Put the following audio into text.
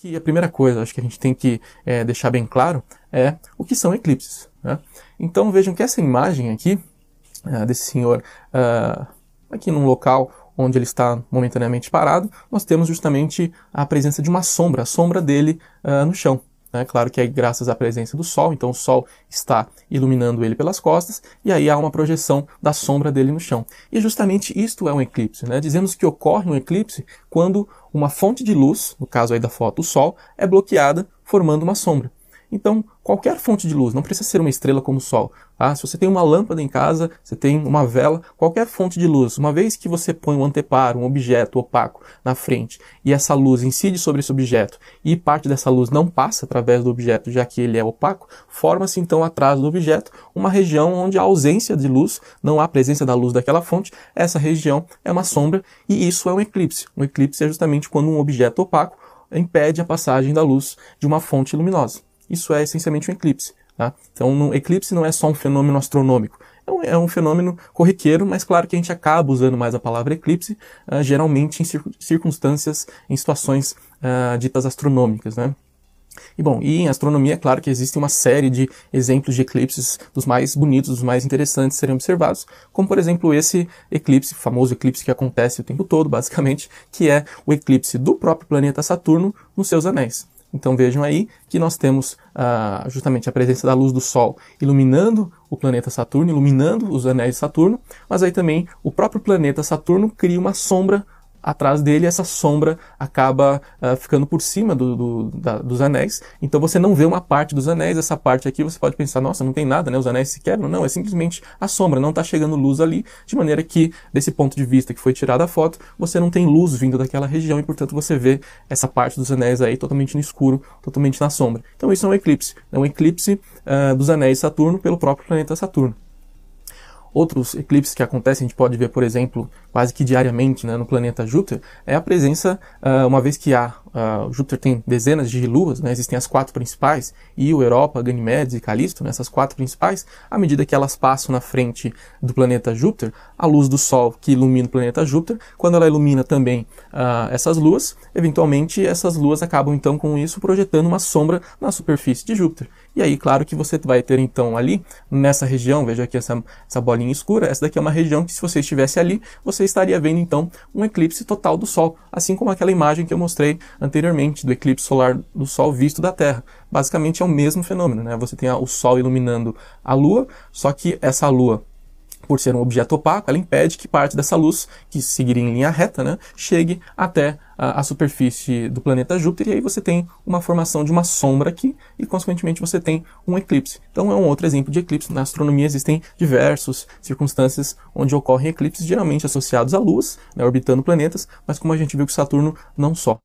que a primeira coisa, acho que a gente tem que é, deixar bem claro, é o que são eclipses. Né? Então vejam que essa imagem aqui, uh, desse senhor uh, aqui num local onde ele está momentaneamente parado, nós temos justamente a presença de uma sombra, a sombra dele no chão. É claro que é graças à presença do Sol, então o Sol está iluminando ele pelas costas, e aí há uma projeção da sombra dele no chão. E justamente isto é um eclipse. Né? Dizemos que ocorre um eclipse quando uma fonte de luz, no caso aí da foto, o Sol, é bloqueada, formando uma sombra. Então, qualquer fonte de luz, não precisa ser uma estrela como o Sol. Tá? Se você tem uma lâmpada em casa, você tem uma vela, qualquer fonte de luz, uma vez que você põe um anteparo, um objeto opaco na frente, e essa luz incide sobre esse objeto, e parte dessa luz não passa através do objeto, já que ele é opaco, forma-se então atrás do objeto uma região onde há ausência de luz, não há presença da luz daquela fonte, essa região é uma sombra, e isso é um eclipse. Um eclipse é justamente quando um objeto opaco impede a passagem da luz de uma fonte luminosa isso é essencialmente um eclipse. Tá? Então, um eclipse não é só um fenômeno astronômico, é um, é fenômeno corriqueiro, mas claro que a gente acaba usando mais a palavra eclipse, uh, geralmente em circunstâncias, em situações uh, ditas astronômicas. Né? E bom, e em astronomia, é claro que existe uma série de exemplos de eclipses dos mais bonitos, dos mais interessantes serem observados, como por exemplo esse eclipse, famoso eclipse que acontece o tempo todo, basicamente, que é o eclipse do próprio planeta Saturno nos seus anéis. Então vejam aí que nós temos ah, justamente a presença da luz do Sol iluminando o planeta Saturno, iluminando os anéis de Saturno, mas aí também o próprio planeta Saturno cria uma sombra atrás dele essa sombra acaba uh, ficando por cima do, do, da, dos anéis. Então você não vê uma parte dos anéis, essa parte aqui você pode pensar, nossa, não tem nada, né? Os anéis se quebram. Não, é simplesmente a sombra, não está chegando luz ali, de maneira que, desse ponto de vista que foi tirada a foto, você não tem luz vindo daquela região e, portanto, você vê essa parte dos anéis aí totalmente no escuro, totalmente na sombra. Então isso é um eclipse. É um eclipse uh, dos anéis Saturno pelo próprio planeta Saturno. Outros eclipses que acontecem, a gente pode ver, por exemplo, quase que diariamente né, no planeta Júpiter, é a presença, uh, uma vez que há, uh, Júpiter tem dezenas de luas, né, existem as quatro principais, Io, Europa, Ganymedes e Calisto, né, essas quatro principais, à medida que elas passam na frente do planeta Júpiter, a luz do Sol que ilumina o planeta Júpiter, quando ela ilumina também uh, essas luas, eventualmente essas luas acabam então com isso projetando uma sombra na superfície de Júpiter. E aí, claro que você vai ter então ali, nessa região, veja aqui essa, essa bolinha escura, essa daqui é uma região que se você estivesse ali, você estaria vendo então um eclipse total do Sol, assim como aquela imagem que eu mostrei anteriormente do eclipse solar do Sol visto da Terra. Basicamente é o mesmo fenômeno, né? Você tem o Sol iluminando a Lua, só que essa Lua por ser um objeto opaco, ela impede que parte dessa luz, que seguiria em linha reta, né, chegue até a, a, superfície do planeta Júpiter, e aí você tem uma formação de uma sombra aqui, e consequentemente você tem um eclipse. Então é um outro exemplo de eclipse. Na astronomia existem diversas circunstâncias onde ocorrem eclipses, geralmente associados à luz, né, orbitando planetas, mas como a gente viu que Saturno não só.